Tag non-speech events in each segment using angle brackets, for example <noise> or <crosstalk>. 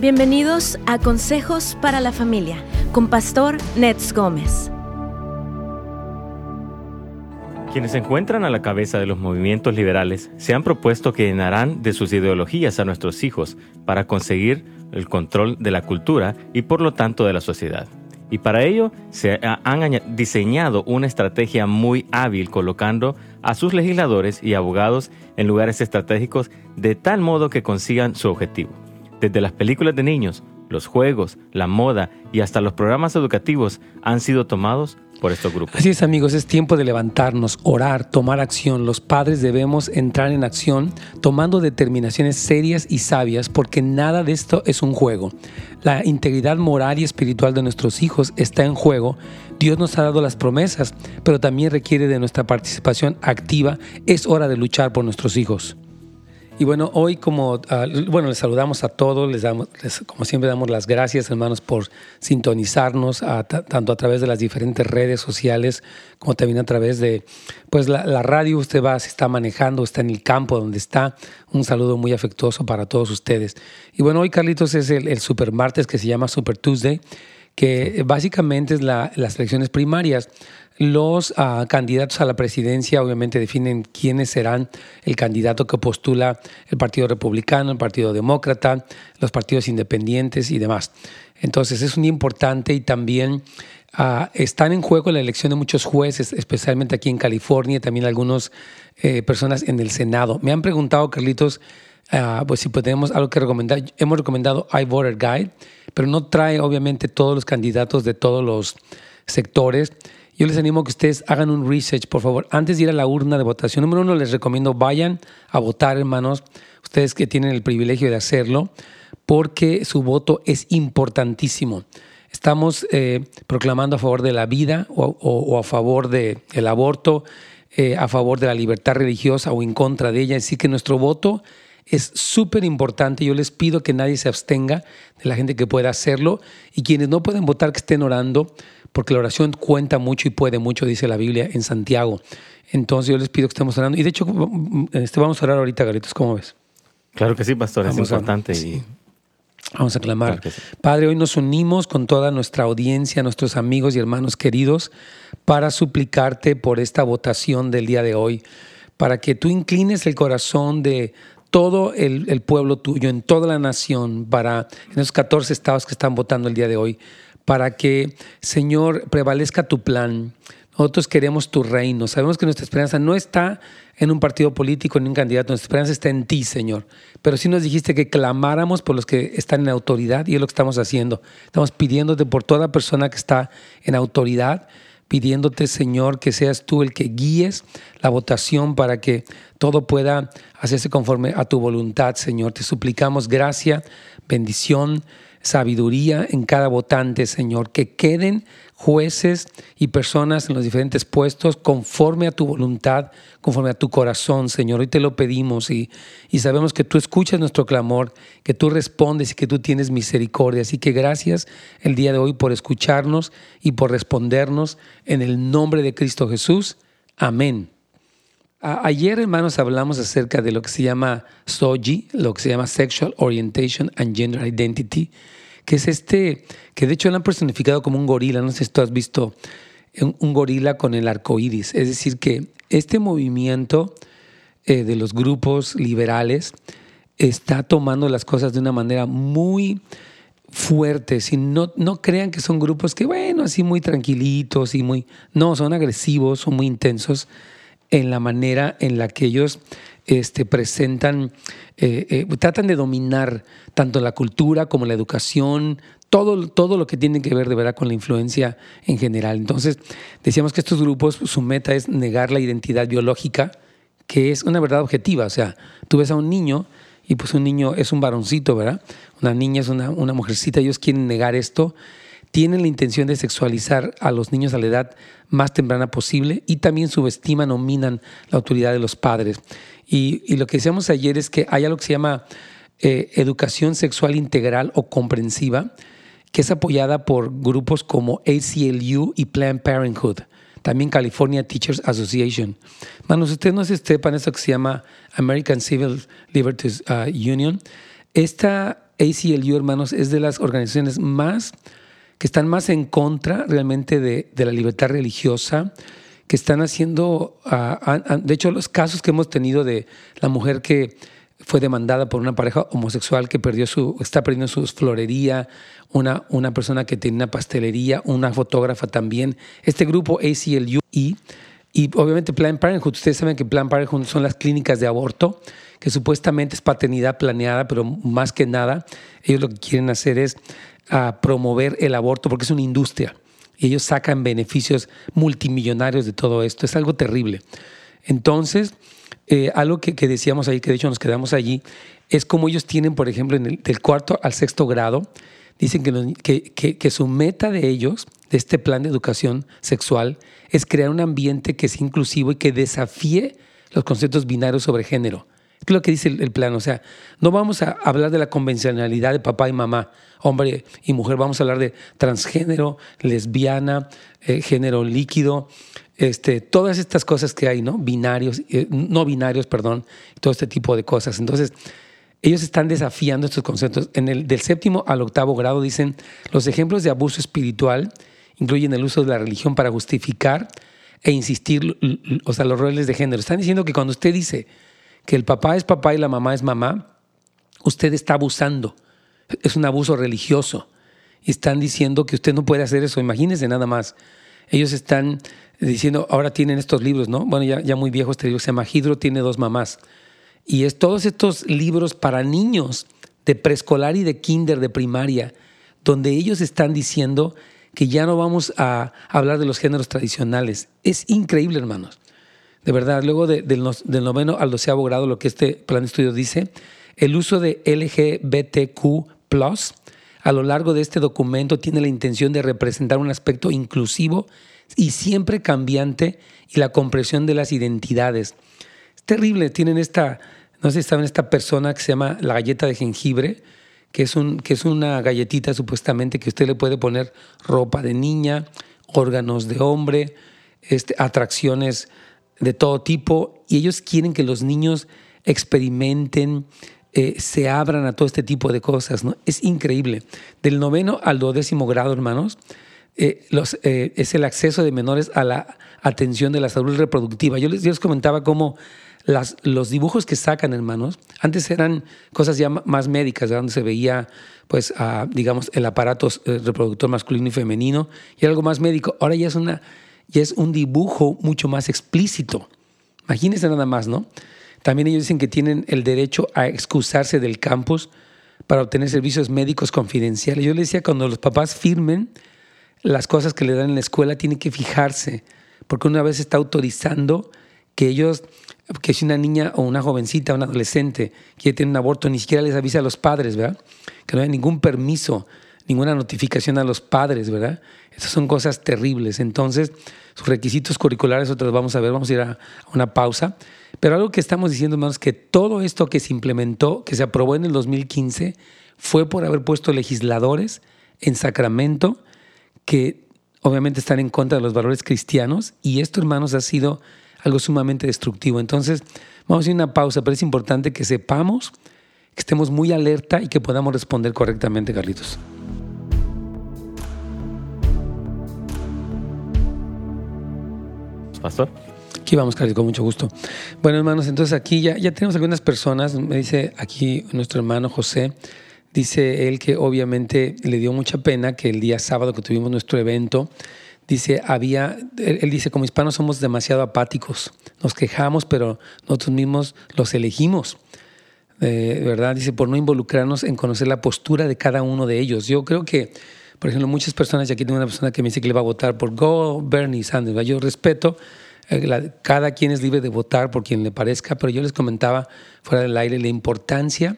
Bienvenidos a Consejos para la Familia con Pastor Nets Gómez. Quienes se encuentran a la cabeza de los movimientos liberales se han propuesto que llenarán de sus ideologías a nuestros hijos para conseguir el control de la cultura y por lo tanto de la sociedad. Y para ello se han diseñado una estrategia muy hábil colocando a sus legisladores y abogados en lugares estratégicos de tal modo que consigan su objetivo. Desde las películas de niños, los juegos, la moda y hasta los programas educativos han sido tomados por estos grupos. Así es amigos, es tiempo de levantarnos, orar, tomar acción. Los padres debemos entrar en acción tomando determinaciones serias y sabias porque nada de esto es un juego. La integridad moral y espiritual de nuestros hijos está en juego. Dios nos ha dado las promesas, pero también requiere de nuestra participación activa. Es hora de luchar por nuestros hijos. Y bueno, hoy como, ah, bueno, les saludamos a todos, les damos, como siempre damos las gracias hermanos por sintonizarnos, tanto a través de las diferentes redes sociales como también a través de, pues la, radio, usted va, se está manejando, está en el campo donde está, un saludo muy afectuoso para todos ustedes. Y bueno, hoy Carlitos es el, el Super Martes que se llama Super Tuesday, que básicamente es la, las elecciones primarias. Los ah, candidatos a la presidencia obviamente definen quiénes serán el candidato que postula el Partido Republicano, el Partido Demócrata, los partidos independientes y demás. Entonces es muy importante y también ah, están en juego la elección de muchos jueces, especialmente aquí en California también algunas eh, personas en el Senado. Me han preguntado, Carlitos, ah, pues si podemos algo que recomendar. Hemos recomendado iVoter Guide, pero no trae obviamente todos los candidatos de todos los sectores. Yo les animo a que ustedes hagan un research, por favor. Antes de ir a la urna de votación, número uno, les recomiendo vayan a votar, hermanos, ustedes que tienen el privilegio de hacerlo, porque su voto es importantísimo. Estamos eh, proclamando a favor de la vida o, a favor del aborto, eh, a favor de la libertad religiosa o en contra de ella. Así que nuestro voto es súper importante. Yo les pido que nadie se abstenga de la gente que pueda hacerlo y quienes no pueden votar que estén orando porque la oración cuenta mucho y puede mucho, dice la Biblia en Santiago. Entonces yo les pido que estemos orando. Y de hecho, este, vamos a orar ahorita, Garitos, ¿cómo ves? Claro que sí, pastor, es importante. y... Vamos a clamar. Padre, hoy nos unimos con toda nuestra audiencia, nuestros amigos y hermanos queridos, para suplicarte por esta votación del día de hoy, para que tú inclines el corazón de todo el, pueblo tuyo, en toda la nación, para en esos 14 estados que están votando el día de hoy, para que, Señor, prevalezca tu plan. Nosotros queremos tu reino. Sabemos que nuestra esperanza no está en un partido político, ni un candidato. Nuestra esperanza está en ti, Señor. Pero sí nos dijiste que clamáramos por los que están en autoridad y es lo que estamos haciendo. Estamos pidiéndote por toda persona que está en autoridad, pidiéndote, Señor, que seas tú el que guíes la votación para que todo pueda hacerse conforme a tu voluntad, Señor. Te suplicamos gracia, bendición sabiduría en cada votante, Señor, que queden jueces y personas en los diferentes puestos conforme a tu voluntad, conforme a tu corazón, Señor. Hoy te lo pedimos y, y sabemos que tú escuchas nuestro clamor, que tú respondes y que tú tienes misericordia. Así que gracias el día de hoy por escucharnos y por respondernos en el nombre de Cristo Jesús. Amén. Ayer, hermanos, hablamos acerca de lo que se llama SOGI, lo que se llama Sexual Orientation and Gender Identity, que es este, que de hecho lo han personificado como un gorila. No sé si tú has visto un, gorila con el arco iris. Es decir, que este movimiento eh, de los grupos liberales está tomando las cosas de una manera muy fuerte. Si no, no crean que son grupos que, bueno, así muy tranquilitos y muy. No, son agresivos, son muy intensos en la manera en la que ellos este, presentan, eh, eh, tratan de dominar tanto la cultura como la educación, todo, todo lo que tiene que ver de verdad con la influencia en general. Entonces, decíamos que estos grupos, su meta es negar la identidad biológica, que es una verdad objetiva. O sea, tú ves a un niño y pues un niño es un varoncito, ¿verdad? Una niña es una, una mujercita, ellos quieren negar esto tienen la intención de sexualizar a los niños a la edad más temprana posible y también subestiman o minan la autoridad de los padres. Y, lo que decíamos ayer es que hay algo que se llama eh, educación sexual integral o comprensiva, que es apoyada por grupos como ACLU y Planned Parenthood, también California Teachers Association. Manos, ustedes no sepan eso que se llama American Civil Liberties uh, Union. Esta ACLU, hermanos, es de las organizaciones más que están más en contra realmente de, la libertad religiosa, que están haciendo, ah, de hecho, los casos que hemos tenido de la mujer que fue demandada por una pareja homosexual que perdió su, está perdiendo su florería, una, una persona que tiene una pastelería, una fotógrafa también. Este grupo ACLU y, y obviamente Planned Parenthood, ustedes saben que Planned Parenthood son las clínicas de aborto, que supuestamente es paternidad planeada, pero más que nada, ellos lo que quieren hacer es a promover el aborto porque es una industria y ellos sacan beneficios multimillonarios de todo esto. Es algo terrible. Entonces, eh, algo que, decíamos ahí, que de hecho nos quedamos allí, es como ellos tienen, por ejemplo, en el, del cuarto al sexto grado, dicen que, que, que, su meta de ellos, de este plan de educación sexual, es crear un ambiente que sea inclusivo y que desafíe los conceptos binarios sobre género. Es lo que dice el, plan. O sea, no vamos a hablar de la convencionalidad de papá y mamá, hombre y mujer. Vamos a hablar de transgénero, lesbiana, eh, género líquido, este, todas estas cosas que hay, ¿no? Binarios, eh, no binarios, perdón, todo este tipo de cosas. Entonces, ellos están desafiando estos conceptos. En el del séptimo al octavo grado dicen, los ejemplos de abuso espiritual incluyen el uso de la religión para justificar e insistir, o sea, los roles de género. Están diciendo que cuando usted dice, que el papá es papá y la mamá es mamá, usted está abusando. Es un abuso religioso. Y están diciendo que usted no puede hacer eso. Imagínense nada más. Ellos están diciendo, ahora tienen estos libros, ¿no? Bueno, ya, muy viejo este libro, se llama Hidro tiene dos mamás. Y es todos estos libros para niños de preescolar y de kinder, de primaria, donde ellos están diciendo que ya no vamos a hablar de los géneros tradicionales. Es increíble, hermanos. De verdad, luego del noveno al doceavo grado, lo que este plan de estudio dice, el uso de LGBTQ a lo largo de este documento tiene la intención de representar un aspecto inclusivo y siempre cambiante y la comprensión de las identidades. Es terrible, tienen esta, no sé si saben, esta persona que se llama la galleta de jengibre, que es, un, que es una galletita supuestamente que usted le puede poner ropa de niña, órganos de hombre, este, atracciones de todo tipo y ellos quieren que los niños experimenten, eh, se abran a todo este tipo de cosas. ¿no? Es increíble. Del noveno al duodécimo grado, hermanos, eh, eh, es el acceso de menores a la atención de la salud reproductiva. Yo les, les comentaba cómo las, los dibujos que sacan, hermanos, antes eran cosas ya más médicas, donde se veía, pues, digamos, el aparato reproductor masculino y femenino y algo más médico. Ahora ya es una y es un dibujo mucho más explícito. Imagínense nada más, ¿no? También ellos dicen que tienen el derecho a excusarse del campus para obtener servicios médicos confidenciales. Yo les decía, cuando los papás firmen las cosas que le dan en la escuela, tienen que fijarse, porque una vez está autorizando que ellos, que si una niña o una jovencita, un adolescente quiere tener un aborto, ni siquiera les avisa a los padres, ¿verdad? Que no hay ningún permiso ninguna notificación a los padres, ¿verdad? Esas son cosas terribles. Entonces, sus requisitos curriculares, otros vamos a ver, vamos a ir a una pausa. Pero algo que estamos diciendo, hermanos, que todo esto que se implementó, que se aprobó en el 2015, fue por haber puesto legisladores en Sacramento que obviamente están en contra de los valores cristianos y esto, hermanos, ha sido algo sumamente destructivo. Entonces, vamos a ir a una pausa, pero es importante que sepamos, que estemos muy alerta y que podamos responder correctamente, Carlitos. Pastor. Aquí vamos, Carlos, con mucho gusto. Bueno, hermanos, entonces aquí ya, ya tenemos algunas personas. Me dice aquí nuestro hermano José, dice él que obviamente le dio mucha pena que el día sábado que tuvimos nuestro evento, dice, había, él, dice, como hispanos somos demasiado apáticos, nos quejamos, pero nosotros mismos los elegimos. Eh, ¿Verdad? Dice, por no involucrarnos en conocer la postura de cada uno de ellos. Yo creo que por ejemplo, muchas personas, y aquí tengo una persona que me dice que le va a votar por Go Bernie Sanders. Yo respeto, eh, cada quien es libre de votar por quien le parezca, pero yo les comentaba fuera del aire la importancia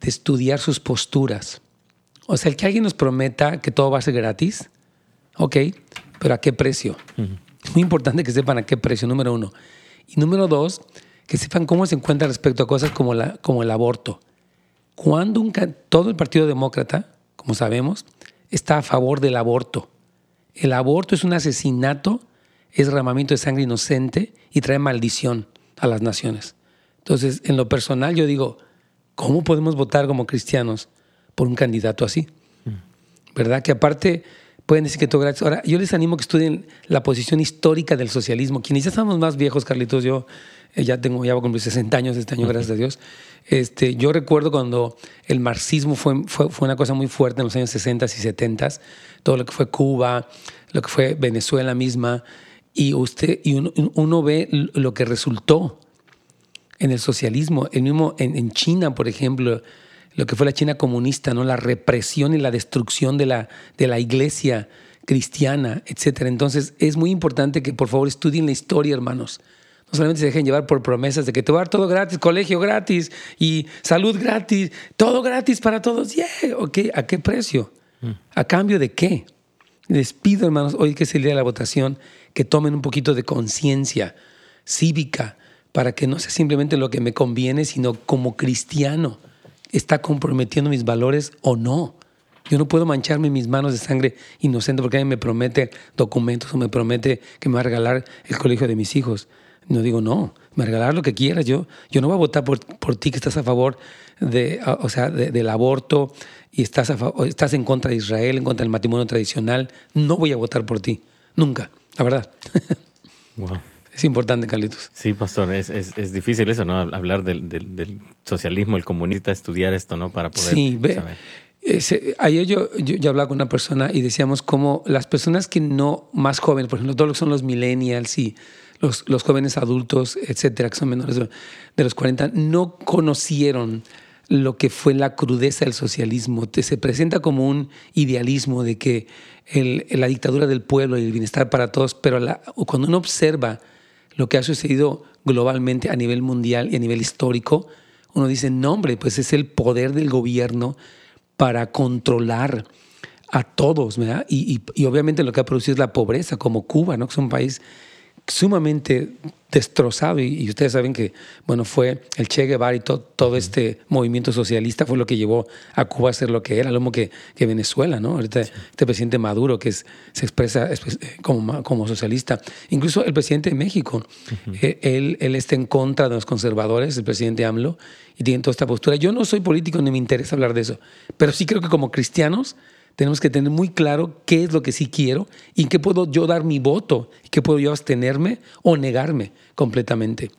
de estudiar sus posturas. O sea, el que alguien nos prometa que todo va a ser gratis, ok, pero ¿a qué precio? Es muy importante que sepan a qué precio, número uno. Y número dos, que sepan cómo se encuentra respecto a cosas como, la, como el aborto. Cuando un, todo el Partido Demócrata, como sabemos, está a favor del aborto. El aborto es un asesinato, es derramamiento de sangre inocente y trae maldición a las naciones. Entonces, en lo personal yo digo, ¿cómo podemos votar como cristianos por un candidato así. ¿Verdad? Que aparte pueden decir que todo gratis. Ahora, yo les animo a que estudien la posición histórica del socialismo. Quienes ya estamos más viejos, Carlitos, yo ya tengo, ya voy cumplir 60 años este año, gracias a Dios. Este, yo recuerdo cuando el marxismo fue, fue, fue, una cosa muy fuerte en los años 60 y 70, todo lo que fue Cuba, lo que fue Venezuela misma, y, usted, y uno, ve lo que resultó en el socialismo, el mismo en, en, China, por ejemplo, lo que fue la China comunista, ¿no? la represión y la destrucción de la, de la iglesia cristiana, etc. Entonces es muy importante que por favor estudien la historia, hermanos no solamente se dejen llevar por promesas de que te va a dar todo gratis, colegio gratis y salud gratis, todo gratis para todos. Yeah, ¿A qué precio? ¿A cambio de qué? Les pido, hermanos, hoy que día de la votación, que tomen un poquito de conciencia cívica para que no sea simplemente lo que me conviene, sino como cristiano, ¿está comprometiendo mis valores o no? Yo no puedo mancharme mis manos de sangre inocente porque alguien me promete documentos o me promete que me va a regalar el colegio de mis hijos. No digo, no, me regalar lo que quieras. Yo, yo no voy a votar por, por ti que estás a favor de, o sea, del aborto y estás, estás en contra de Israel, en contra del matrimonio tradicional. No voy a votar por ti, nunca, la verdad. <laughs> Es importante, Carlitos. Sí, pastor, es, es, es difícil eso, ¿no? Hablar del, del, socialismo, el comunista, estudiar esto, ¿no? Para poder sí, ve, ayer yo, yo, yo, hablaba con una persona y decíamos cómo las personas que no, más jóvenes, por ejemplo, todos los que son los millennials y los, jóvenes adultos, etcétera, que son menores de los 40, no conocieron lo que fue la crudeza del socialismo. Se presenta como un idealismo de que la dictadura del pueblo y el bienestar para todos, pero cuando uno observa lo que ha sucedido globalmente a nivel mundial y a nivel histórico, uno dice, no hombre, pues es el poder del gobierno para controlar a todos, ¿verdad? Y, y, y obviamente lo que ha producido es la pobreza, como Cuba, ¿no? que es un país sumamente destrozado y, ustedes saben que bueno fue el Che Guevara y todo, este movimiento socialista fue lo que llevó a Cuba a ser lo que era, lo mismo que, que Venezuela, ¿no? Ahorita este presidente Maduro que es, se expresa como, como socialista, incluso el presidente de México, eh, él, él está en contra de los conservadores, el presidente AMLO, y tiene toda esta postura. Yo no soy político ni me interesa hablar de eso, pero sí creo que como cristianos tenemos que tener muy claro qué es lo que sí quiero y qué puedo yo dar mi voto, qué puedo yo abstenerme o negarme completamente.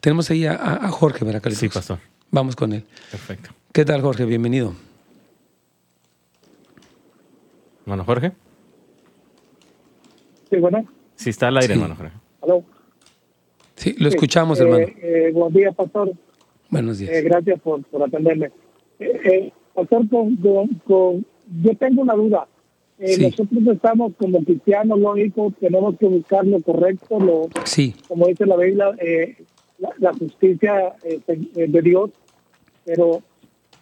Tenemos ahí a, Jorge, ¿verdad, Sí, pastor. Vamos con él. Perfecto. ¿Qué tal, Jorge? Bienvenido. Hermano Jorge. Sí, bueno. Sí, está al aire, hermano Jorge. ¿Aló? Sí, lo escuchamos, hermano. Eh, eh, buenos días, pastor. Buenos días. Eh, gracias por, por atenderme. pastor, con, con yo tengo una duda. Eh, nosotros estamos como cristianos, lógico, tenemos que buscar lo correcto, lo, sí. como dice la Biblia, eh, la, justicia eh, de Dios, pero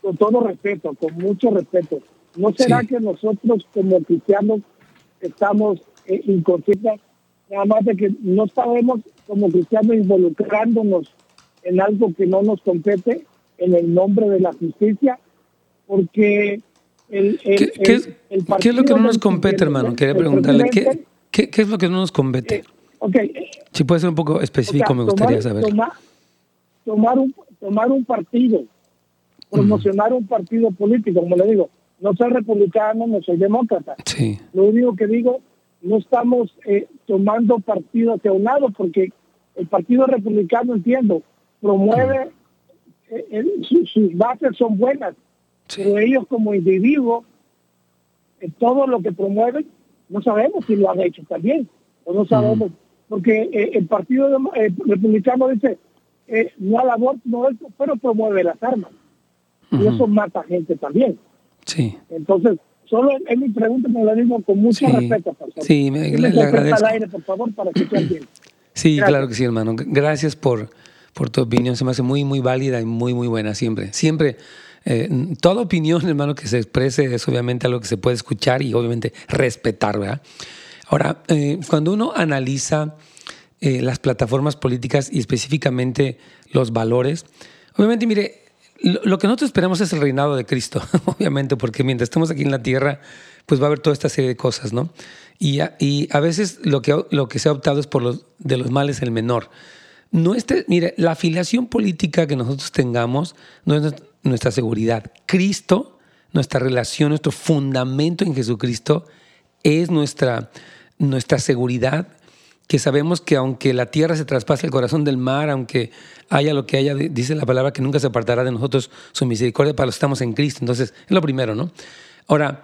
con todo respeto, con mucho respeto. ¿No será que nosotros como cristianos estamos inconscientes, nada más de que no sabemos como cristianos involucrándonos en algo que no nos compete en el nombre de la justicia? Porque ¿Qué, es lo que no nos compete, hermano? Quería preguntarle, ¿qué, ¿qué, es lo que no nos compete? Eh, okay. Si puede ser un poco específico, me gustaría saber. Tomar, un, tomar un partido, promocionar un partido político, como le digo, no soy republicano, no soy demócrata. Sí. Lo único que digo, no estamos eh, tomando partido hacia un lado, porque el Partido Republicano, entiendo, promueve, eh, sus bases son buenas, pero ellos como individuos, todo lo que promueven, no sabemos si lo han hecho también, o no sabemos, porque eh, el Partido eh, Republicano dice, eh, no al aborto, no pero promueve las armas. Y eso mata gente también. Sí. Entonces, solo es mi pregunta, me la digo con mucho respeto. Sí, me, le, agradezco. Al aire, por favor, para que bien. Sí, claro que sí, hermano. Gracias por, por tu opinión. Se me hace muy, muy válida y muy, muy buena siempre. Siempre eh, toda opinión, hermano, que se exprese es obviamente algo que se puede escuchar y obviamente respetar, ¿verdad? Ahora, eh, cuando uno analiza eh, las plataformas políticas y específicamente los valores, obviamente, mire, lo, que nosotros esperamos es el reinado de Cristo, <laughs> obviamente, porque mientras estemos aquí en la tierra, pues va a haber toda esta serie de cosas, ¿no? Y a, y a veces lo que, lo que se ha optado es por los, de los males el menor. No este, mire, la afiliación política que nosotros tengamos no es nuestra seguridad. Cristo nuestra relación, nuestro fundamento en Jesucristo es nuestra, nuestra seguridad, que sabemos que aunque la tierra se traspase el corazón del mar, aunque haya lo que haya, dice la palabra que nunca se apartará de nosotros su misericordia para los que estamos en Cristo. Entonces, es lo primero, ¿no? Ahora,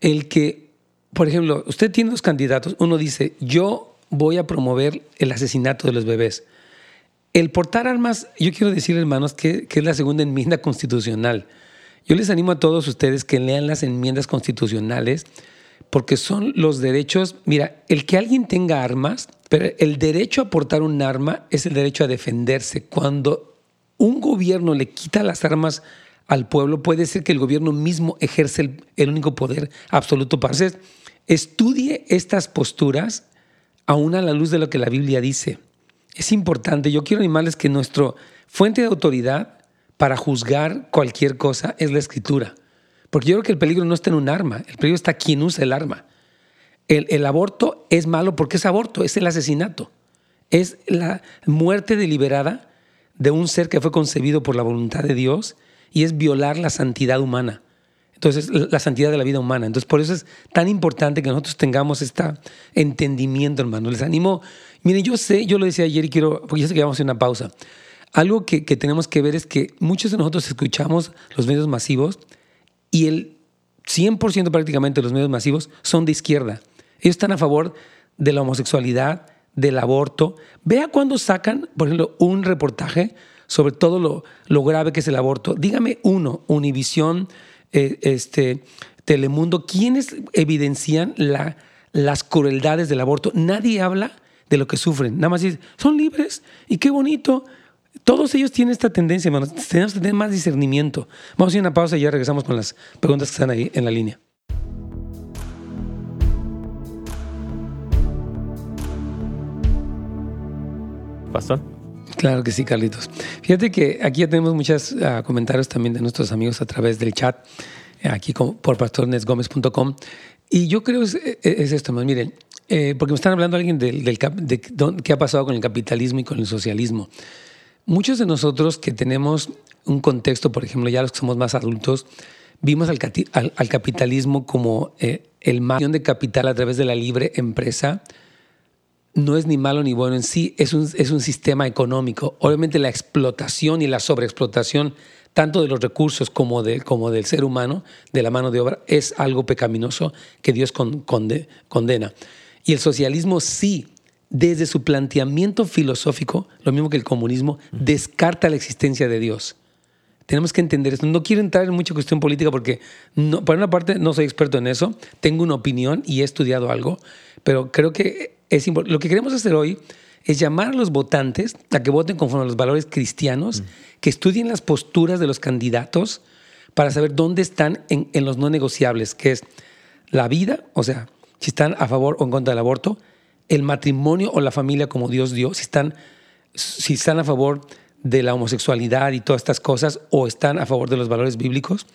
el que, por ejemplo, usted tiene dos candidatos, uno dice, yo voy a promover el asesinato de los bebés. El portar armas, yo quiero decir, hermanos, que, es la segunda enmienda constitucional. Yo les animo a todos ustedes que lean las enmiendas constitucionales porque son los derechos, mira, el que alguien tenga armas, pero el derecho a portar un arma es el derecho a defenderse. Cuando un gobierno le quita las armas al pueblo, puede ser que el gobierno mismo ejerce el, único poder absoluto para hacer. Estudie estas posturas aún a la luz de lo que la Biblia dice. Es importante, yo quiero animarles que nuestra fuente de autoridad para juzgar cualquier cosa es la escritura. Porque yo creo que el peligro no está en un arma, el peligro está quien usa el arma. El, aborto es malo porque es aborto, es el asesinato. Es la muerte deliberada de un ser que fue concebido por la voluntad de Dios y es violar la santidad humana. Entonces, la santidad de la vida humana. Entonces, por eso es tan importante que nosotros tengamos este entendimiento, hermano. Les animo. Miren, yo sé, yo lo decía ayer y quiero, porque yo sé que vamos a hacer una pausa. Algo que, que tenemos que ver es que muchos de nosotros escuchamos los medios masivos y el 100% prácticamente de los medios masivos son de izquierda. Ellos están a favor de la homosexualidad, del aborto. Vea cuando sacan, por ejemplo, un reportaje sobre todo lo, lo grave que es el aborto. Dígame uno, Univisión, eh, este, Telemundo, ¿quiénes evidencian la, las crueldades del aborto? Nadie habla de lo que sufren. Nada más dicen, son libres y qué bonito. Todos ellos tienen esta tendencia. Tenemos que tener más discernimiento. Vamos a ir a una pausa y ya regresamos con las preguntas que están ahí en la línea. Pastor. Claro que sí, Carlitos. Fíjate que aquí ya tenemos muchos ah, comentarios también de nuestros amigos a través del chat, aquí por pastornesgomez.com. Y yo creo es, es esto, más miren, eh, porque me están hablando alguien del, del de qué ha pasado con el capitalismo y con el socialismo. Muchos de nosotros que tenemos un contexto, por ejemplo, ya los que somos más adultos, vimos al, al, capitalismo como eh, el mayor de capital a través de la libre empresa. No es ni malo ni bueno en sí, es un, es un sistema económico. Obviamente la explotación y la sobreexplotación, tanto de los recursos como, de, como del ser humano, de la mano de obra, es algo pecaminoso que Dios condena. Y el socialismo sí desde su planteamiento filosófico, lo mismo que el comunismo, descarta la existencia de Dios. Tenemos que entender esto. No quiero entrar en mucha cuestión política porque, no, por una parte, no soy experto en eso, tengo una opinión y he estudiado algo, pero creo que es importante. Lo que queremos hacer hoy es llamar a los votantes a que voten conforme a los valores cristianos, que estudien las posturas de los candidatos para saber dónde están en, en los no negociables, que es la vida, o sea, si están a favor o en contra del aborto, el matrimonio o la familia como Dios dio, si están, si están a favor de la homosexualidad y todas estas cosas, o están a favor de los valores bíblicos,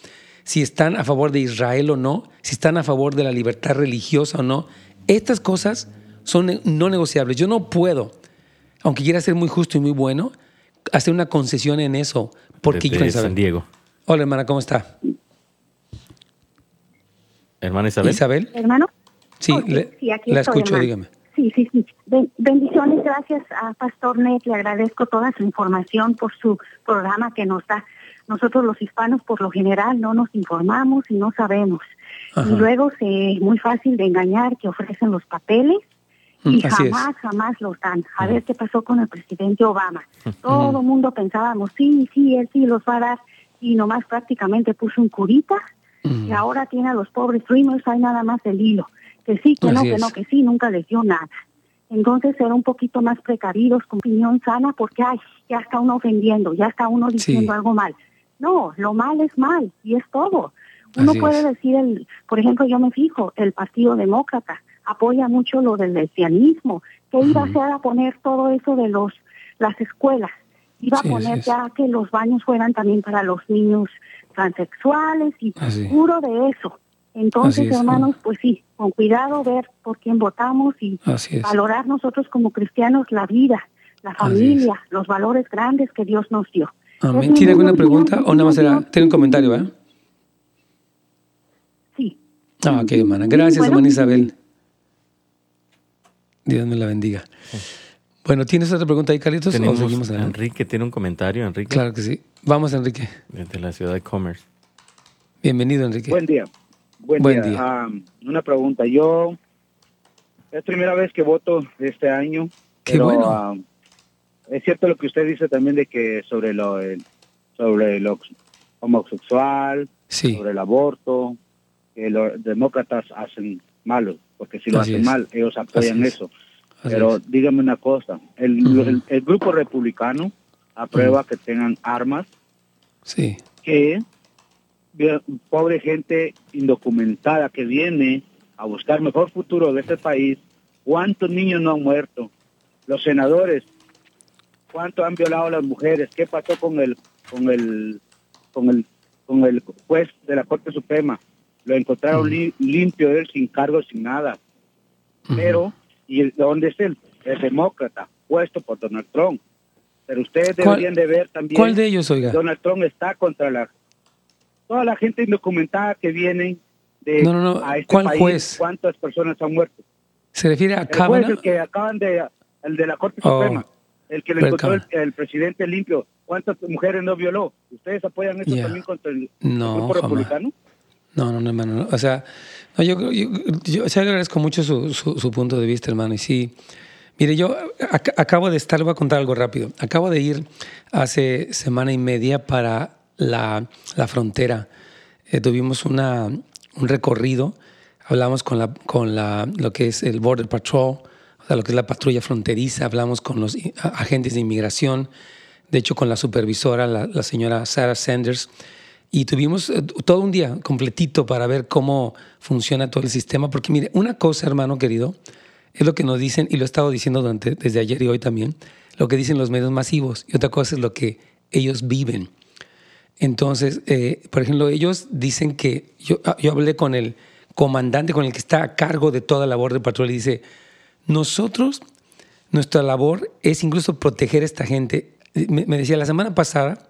si están a favor de Israel o no, si están a favor de la libertad religiosa o no. Estas cosas son no negociables. Yo no puedo, aunque quiera ser muy justo y muy bueno, hacer una concesión en eso. Porque Desde San Diego. Hola, hermana, ¿cómo está? Hermana Isabel. Isabel. ¿Hermano? Sí, la escucho, dígame. Sí, sí, sí. Bendiciones, gracias a Pastor Net. Le agradezco toda su información por su programa que nos da. Nosotros los hispanos por lo general no nos informamos y no sabemos. Y luego es muy fácil de engañar que ofrecen los papeles mm, y jamás, jamás los dan. A ver qué pasó con el presidente Obama. Todo el mundo pensábamos, sí, sí, él sí los va a dar. Y nomás prácticamente puso un curita y ahora tiene a los pobres dreamers, hay nada más el hilo que sí, que no, que no, que sí, nunca les dio nada. Entonces ser un poquito más precavidos con opinión sana porque, ay, ya está uno ofendiendo, ya está uno diciendo algo mal. No, lo mal es mal y es todo. Uno puede decir, el, por ejemplo, yo me fijo, el Partido Demócrata apoya mucho lo del lesbianismo, que iba a hacer a poner todo eso de los las escuelas, iba a poner ya que los baños fueran también para los niños transexuales y puro de eso. Entonces, hermanos, pues sí, con cuidado ver por quién votamos y valorar nosotros como cristianos la vida, la familia, los valores grandes que Dios nos dio. Amén. ¿Tiene alguna pregunta o nada más era? Tiene un comentario, ¿eh? Ah, ok, hermana. Gracias, hermana Isabel. Dios me la bendiga. Bueno, ¿tienes otra pregunta ahí, Carlitos? Tenemos Enrique tiene un comentario, Enrique. Claro que sí. Vamos, Enrique. Desde la ciudad de Commerce. Bienvenido, Enrique. Buen día. Buen, día. Ah, una pregunta. Yo es primera vez que voto este año. Qué bueno. Ah, es cierto lo que usted dice también de que sobre lo sobre lo homosexual, sobre el aborto, que los demócratas hacen malo, porque si lo hacen mal, ellos apoyan eso. Pero dígame una cosa, el, el, grupo republicano aprueba que tengan armas, sí. que pobre gente indocumentada que viene a buscar mejor futuro de este país, ¿cuántos niños no han muerto? Los senadores, ¿cuánto han violado a las mujeres? ¿Qué pasó con el con el con el con el juez de la Corte Suprema? Lo encontraron limpio él sin cargo, sin nada. Pero y dónde es él, el demócrata, puesto por Donald Trump. Pero ustedes deberían de ver también. ¿Cuál de ellos, oiga? Donald Trump está contra la toda la gente indocumentada que viene de a este ¿Cuál país, juez? cuántas personas han muerto. ¿Se refiere a el Kavanaugh? el que acaban de el de la Corte oh, Suprema, el que le encontró el, presidente limpio. ¿Cuántas mujeres no violó? ¿Ustedes apoyan eso también contra el, grupo republicano? No, no, no, hermano. O sea, no, yo, yo, yo, agradezco mucho su, su, punto de vista, hermano. Y sí, mire, yo acabo de estar, voy a contar algo rápido. Acabo de ir hace semana y media para la, la frontera. Eh, tuvimos una, un recorrido, hablamos con, la, con la, lo que es el Border Patrol, o sea, lo que es la patrulla fronteriza, hablamos con los agentes de inmigración, de hecho con la supervisora, la, señora Sarah Sanders y tuvimos eh, todo un día completito para ver cómo funciona todo el sistema, porque mire, una cosa, hermano querido, es lo que nos dicen, y lo he estado diciendo desde ayer y hoy también, lo que dicen los medios masivos, y otra cosa es lo que ellos viven. Entonces, eh, por ejemplo, ellos dicen que, yo, ah, yo hablé con el comandante, con el que está a cargo de toda la labor de patrulla, y dice, nosotros, nuestra labor es incluso proteger a esta gente. me decía, la semana pasada,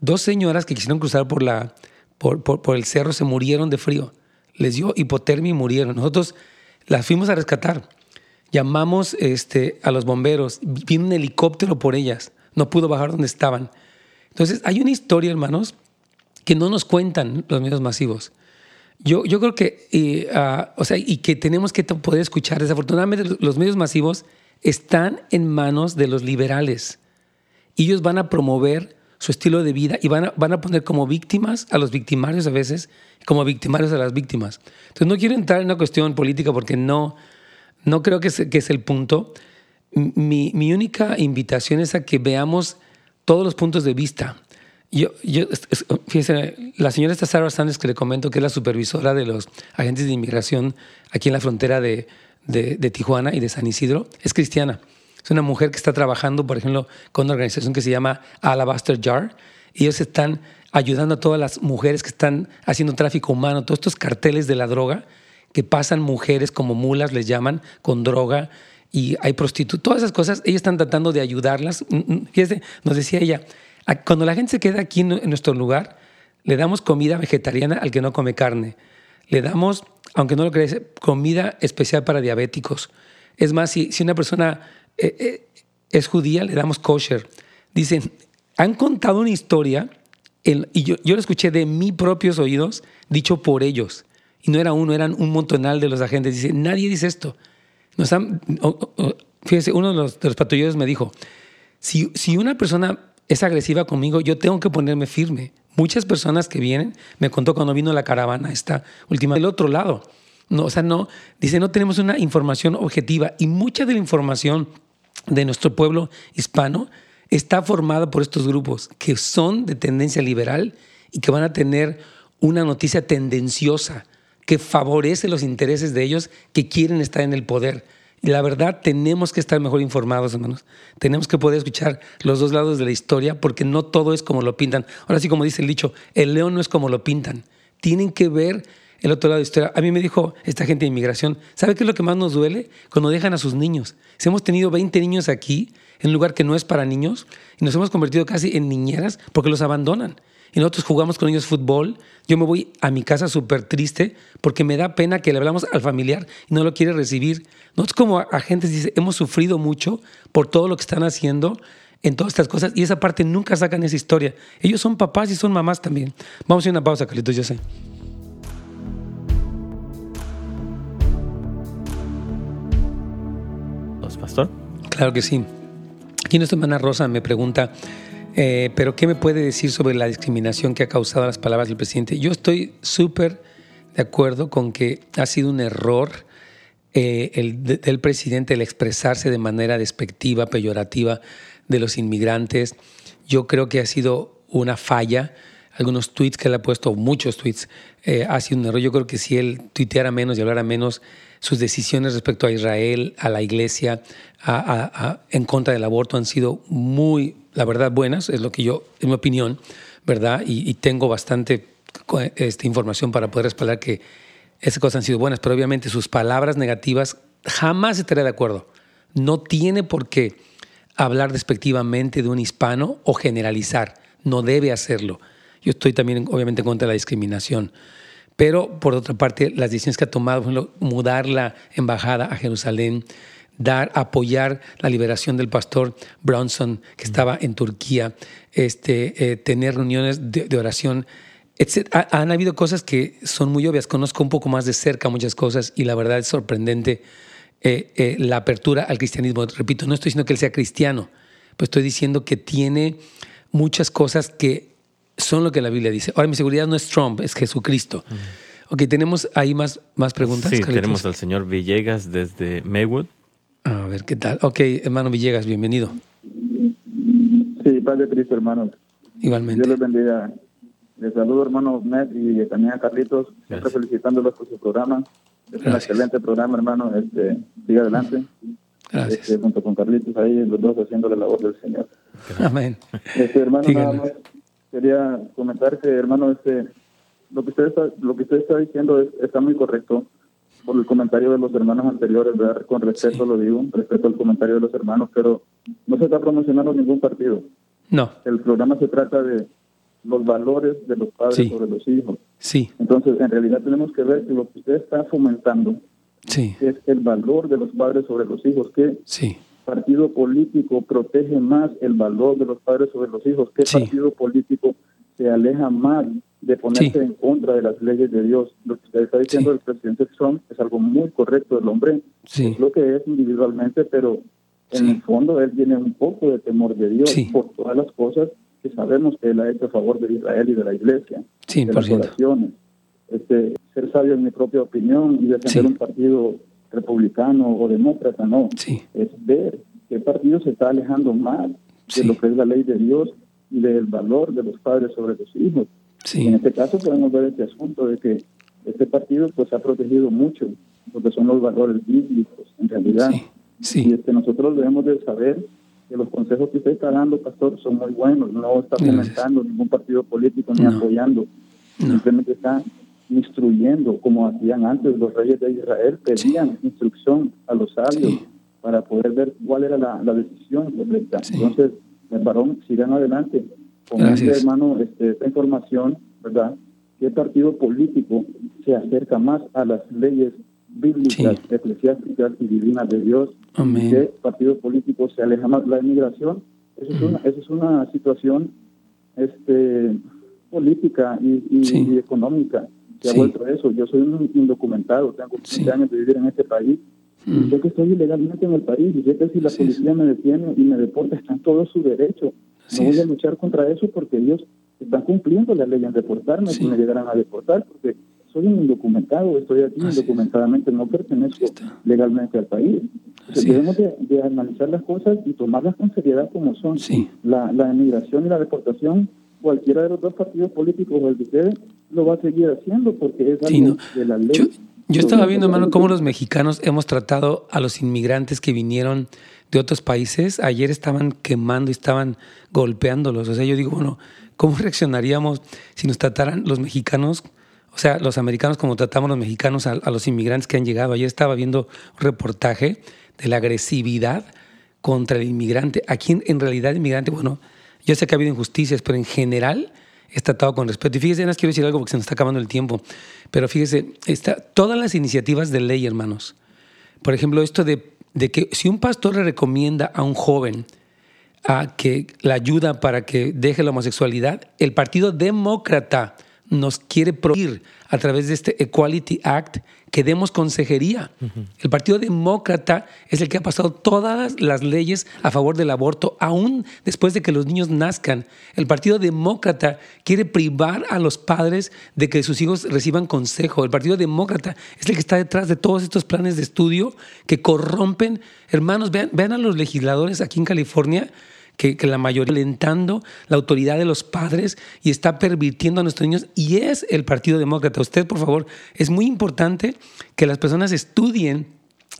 Dos señoras que quisieron cruzar por, la, por, por, el cerro se murieron de frío. Les dio hipotermia y murieron. Nosotros las fuimos a rescatar. Llamamos este, a los bomberos. Vino un helicóptero por ellas. No pudo bajar donde estaban. Entonces, hay una historia, hermanos, que no nos cuentan los medios masivos. Yo, yo creo que, y, ah, o sea, y que tenemos que poder escuchar. Desafortunadamente, los medios masivos están en manos de los liberales. Ellos van a promover su estilo de vida y van a, van a poner como víctimas a los victimarios a veces, como victimarios a las víctimas. Entonces no quiero entrar en una cuestión política porque no, no creo que es, que es el punto. Mi, mi, única invitación es a que veamos todos los puntos de vista. Yo, fíjese, la señora esta Sarah Sanders que le comento que es la supervisora de los agentes de inmigración aquí en la frontera de Tijuana y de San Isidro, es cristiana. Es una mujer que está trabajando, por ejemplo, con una organización que se llama Alabaster Jar. Y ellos están ayudando a todas las mujeres que están haciendo tráfico humano, todos estos carteles de la droga, que pasan mujeres como mulas, les llaman, con droga, y hay prostitutas, todas esas cosas, ellos están tratando de ayudarlas. Mm, mm, nos decía ella, cuando la gente se queda aquí en nuestro lugar, le damos comida vegetariana al que no come carne. Le damos, aunque no lo crees, comida especial para diabéticos. Es más, si, si una persona eh, eh, es judía, le damos kosher. Dicen, han contado una historia, y yo, yo lo escuché de mis propios oídos, dicho por ellos. Y no era uno, eran un montonal de los agentes. Dice, nadie dice esto. Nos fíjese, uno de los, de los patrulleros me dijo, si, si una persona es agresiva conmigo, yo tengo que ponerme firme. Muchas personas que vienen, me contó cuando vino la caravana esta última, del otro lado. No, o sea, no, dice, no tenemos una información objetiva y mucha de la información de nuestro pueblo hispano está formada por estos grupos que son de tendencia liberal y que van a tener una noticia tendenciosa que favorece los intereses de ellos que quieren estar en el poder. Y la verdad, tenemos que estar mejor informados, hermanos. Tenemos que poder escuchar los dos lados de la historia porque no todo es como lo pintan. Ahora sí, como dice el dicho, el león no es como lo pintan. Tienen que ver el otro lado de la historia. A mí me dijo esta gente de inmigración, ¿sabe qué es lo que más nos duele? Cuando dejan a sus niños. Si hemos tenido 20 niños aquí, en un lugar que no es para niños, y nos hemos convertido casi en niñeras porque los abandonan. Y nosotros jugamos con ellos fútbol, yo me voy a mi casa súper triste porque me da pena que le hablamos al familiar y no lo quiere recibir. Nosotros como agentes dice, hemos sufrido mucho por todo lo que están haciendo en todas estas cosas y esa parte nunca sacan esa historia. Ellos son papás y son mamás también. Vamos a ir a una pausa, Carlitos, yo sé. Pastor? Claro que sí. Aquí nuestra hermana Rosa me pregunta, eh, pero ¿qué me puede decir sobre la discriminación que ha causado las palabras del presidente? Yo estoy súper de acuerdo con que ha sido un error eh, el, del presidente el expresarse de manera despectiva, peyorativa de los inmigrantes. Yo creo que ha sido una falla. Algunos tweets que él ha puesto, muchos tweets, eh, ha sido un error. Yo creo que si él tuiteara menos y hablara menos, sus decisiones respecto a Israel, a la iglesia, en contra del aborto han sido muy la verdad, buenas, es lo que yo, en mi opinión, ¿verdad? Y, tengo bastante esta información para poder respaldar que esas cosas han sido buenas, pero obviamente sus palabras negativas jamás estaré de acuerdo. No tiene por qué hablar despectivamente de un hispano o generalizar. No debe hacerlo. Yo estoy también, obviamente, contra la discriminación. Pero, por otra parte, las decisiones que ha tomado, por ejemplo, mudar la embajada a Jerusalén, dar, apoyar la liberación del pastor Bronson, que estaba en Turquía, este, eh, tener reuniones de, oración. Etc. Han habido cosas que son muy obvias. Conozco un poco más de cerca muchas cosas y la verdad es sorprendente eh, eh, la apertura al cristianismo. Repito, no estoy diciendo que él sea cristiano, pues estoy diciendo que tiene muchas cosas que son lo que la Biblia dice. Ahora, mi seguridad no es Trump, es Jesucristo. Ok, tenemos ahí más, más preguntas. Sí, tenemos al señor Villegas desde Maywood. A ver qué tal. Ok, hermano Villegas, bienvenido. Sí, Padre Cristo, hermano. Igualmente. Dios les bendiga. Les saludo, hermano Ned y también a Carlitos, siempre felicitándolos por su programa. Es un excelente programa, hermano. Este, siga adelante. Gracias. Este, junto con Carlitos ahí, los dos haciendo la labor del Señor. Amén. Este, hermano, nada más quería comentar que, hermano, este, lo que usted está, lo que usted está diciendo está muy correcto por el comentario de los hermanos anteriores, ¿verdad? con respeto lo digo, respeto al comentario de los hermanos, pero no se está promocionando ningún partido. No. El programa se trata de los valores de los padres sobre los hijos. Sí. Entonces, en realidad tenemos que ver que lo que usted está fomentando sí. es el valor de los padres sobre los hijos. ¿Qué sí. Partido político protege más el valor de los padres sobre los hijos? ¿Qué partido político se aleja más de ponerse en contra de las leyes de Dios. Lo que usted está diciendo del presidente Trump es algo muy correcto. El hombre es lo que es individualmente, pero en el fondo él tiene un poco de temor de Dios por todas las cosas que sabemos que él ha hecho a favor de Israel y de la iglesia, de las oraciones. Este, ser sabio en mi propia opinión y defender un partido republicano o demócrata, no. Es ver qué partido se está alejando más de lo que es la ley de Dios y del valor de los padres sobre los hijos. En este caso podemos ver este asunto de que este partido pues ha protegido mucho lo que son los valores bíblicos en realidad. Sí. Y este, nosotros debemos de saber que los consejos que usted está dando, pastor, son muy buenos. No está fomentando ningún partido político ni apoyando. Simplemente está instruyendo, como hacían antes los reyes de Israel, pedían instrucción a los sabios para poder ver cuál era la, decisión correcta. Entonces, el varón, sigan adelante. Con este hermano este, esta información, ¿verdad? ¿Qué partido político se acerca más a las leyes bíblicas, eclesiásticas y divinas de Dios? ¿Qué partido político se aleja más la inmigración? Esa es, una, es una situación este, política y, económica que ha vuelto eso. Yo soy un indocumentado, tengo 15 años de vivir en este país. Y sé que estoy ilegalmente en el país y sé que si la policía me detiene y me deporta, está en todo su derecho. No voy a luchar contra eso porque ellos están cumpliendo la ley en deportarme si me llegaran a deportar, porque soy un indocumentado, estoy aquí indocumentadamente, no pertenezco legalmente al país. debemos de, analizar las cosas y tomarlas con seriedad como son. La, la emigración y la deportación, cualquiera de los dos partidos políticos o el de ustedes, lo va a seguir haciendo porque es algo de la ley. Yo estaba viendo, hermano, cómo los mexicanos hemos tratado a los inmigrantes que vinieron de otros países. Ayer estaban quemando y estaban golpeándolos. O sea, yo digo, bueno, ¿cómo <laughs> reaccionaríamos si nos trataran los mexicanos, o sea, los americanos como tratamos los mexicanos a, los inmigrantes que han llegado? Ayer estaba viendo un reportaje de la agresividad contra el inmigrante. Aquí en, realidad el inmigrante, bueno, yo sé que ha habido injusticias, pero en general es tratado con respeto. Y fíjese, Ana, quiero decir algo porque se nos está acabando el tiempo, pero fíjese, todas las iniciativas de ley, hermanos, por ejemplo, esto de, de que si un pastor le recomienda a un joven a que la ayuda para que deje la homosexualidad, el Partido Demócrata nos quiere prohibir a través de este Equality Act que demos consejería. El Partido Demócrata es el que ha pasado todas las leyes a favor del aborto, aún después de que los niños nazcan. El Partido Demócrata quiere privar a los padres de que sus hijos reciban consejo. El Partido Demócrata es el que está detrás de todos estos planes de estudio que corrompen. Hermanos, vean, vean a los legisladores aquí en California que, la mayoría alentando la autoridad de los padres y está pervirtiendo a nuestros niños y es el Partido Demócrata. Usted, por favor, es muy importante que las personas estudien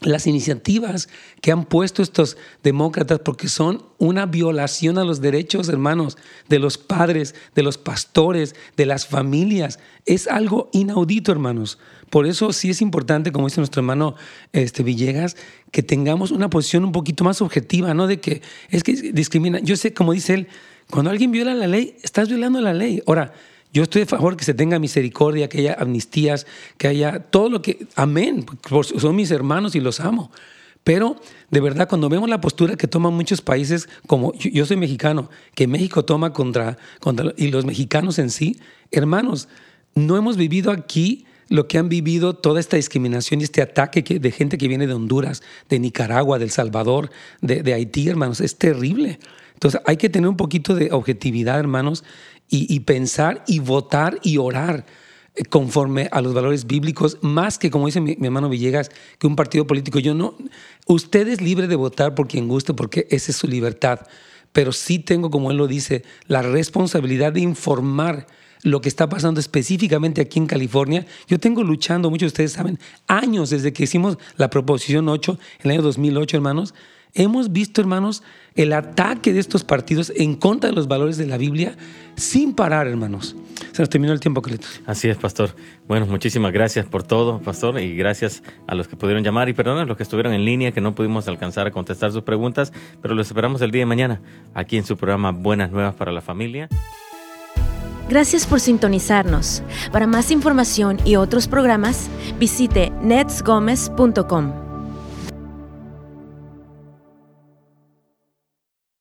las iniciativas que han puesto estos demócratas porque son una violación a los derechos, hermanos, de los padres, de los pastores, de las familias. Es algo inaudito, hermanos. Por eso sí es importante, como dice nuestro hermano este, Villegas, que tengamos una posición un poquito más objetiva, no de que es que discrimina. Yo sé, como dice él, cuando alguien viola la ley, estás violando la ley. Ahora, yo estoy a favor que se tenga misericordia, que haya amnistías, que haya todo lo que... Amén, son mis hermanos y los amo. Pero de verdad, cuando vemos la postura que toman muchos países, como yo, soy mexicano, que México toma contra, y los mexicanos en sí, hermanos, no hemos vivido aquí lo que han vivido toda esta discriminación y este ataque de gente que viene de Honduras, de Nicaragua, del Salvador, de, Haití, hermanos, es terrible. Entonces hay que tener un poquito de objetividad, hermanos, y, pensar y votar y orar eh, conforme a los valores bíblicos, más que, como dice mi, hermano Villegas, que un partido político. Yo no, usted es libre de votar por quien guste, porque esa es su libertad, pero sí tengo, como él lo dice, la responsabilidad de informar lo que está pasando específicamente aquí en California. Yo tengo luchando, muchos de ustedes saben, años desde que hicimos la proposición 8, en el año 2008, hermanos. Hemos visto, hermanos, el ataque de estos partidos en contra de los valores de la Biblia sin parar, hermanos. Se nos terminó el tiempo, Cletus. Así es, pastor. Bueno, muchísimas gracias por todo, pastor, y gracias a los que pudieron llamar y perdón a los que estuvieron en línea, que no pudimos alcanzar a contestar sus preguntas, pero los esperamos el día de mañana aquí en su programa Buenas Nuevas para la Familia. Gracias por sintonizarnos. Para más información y otros programas, visite netsgomez.com.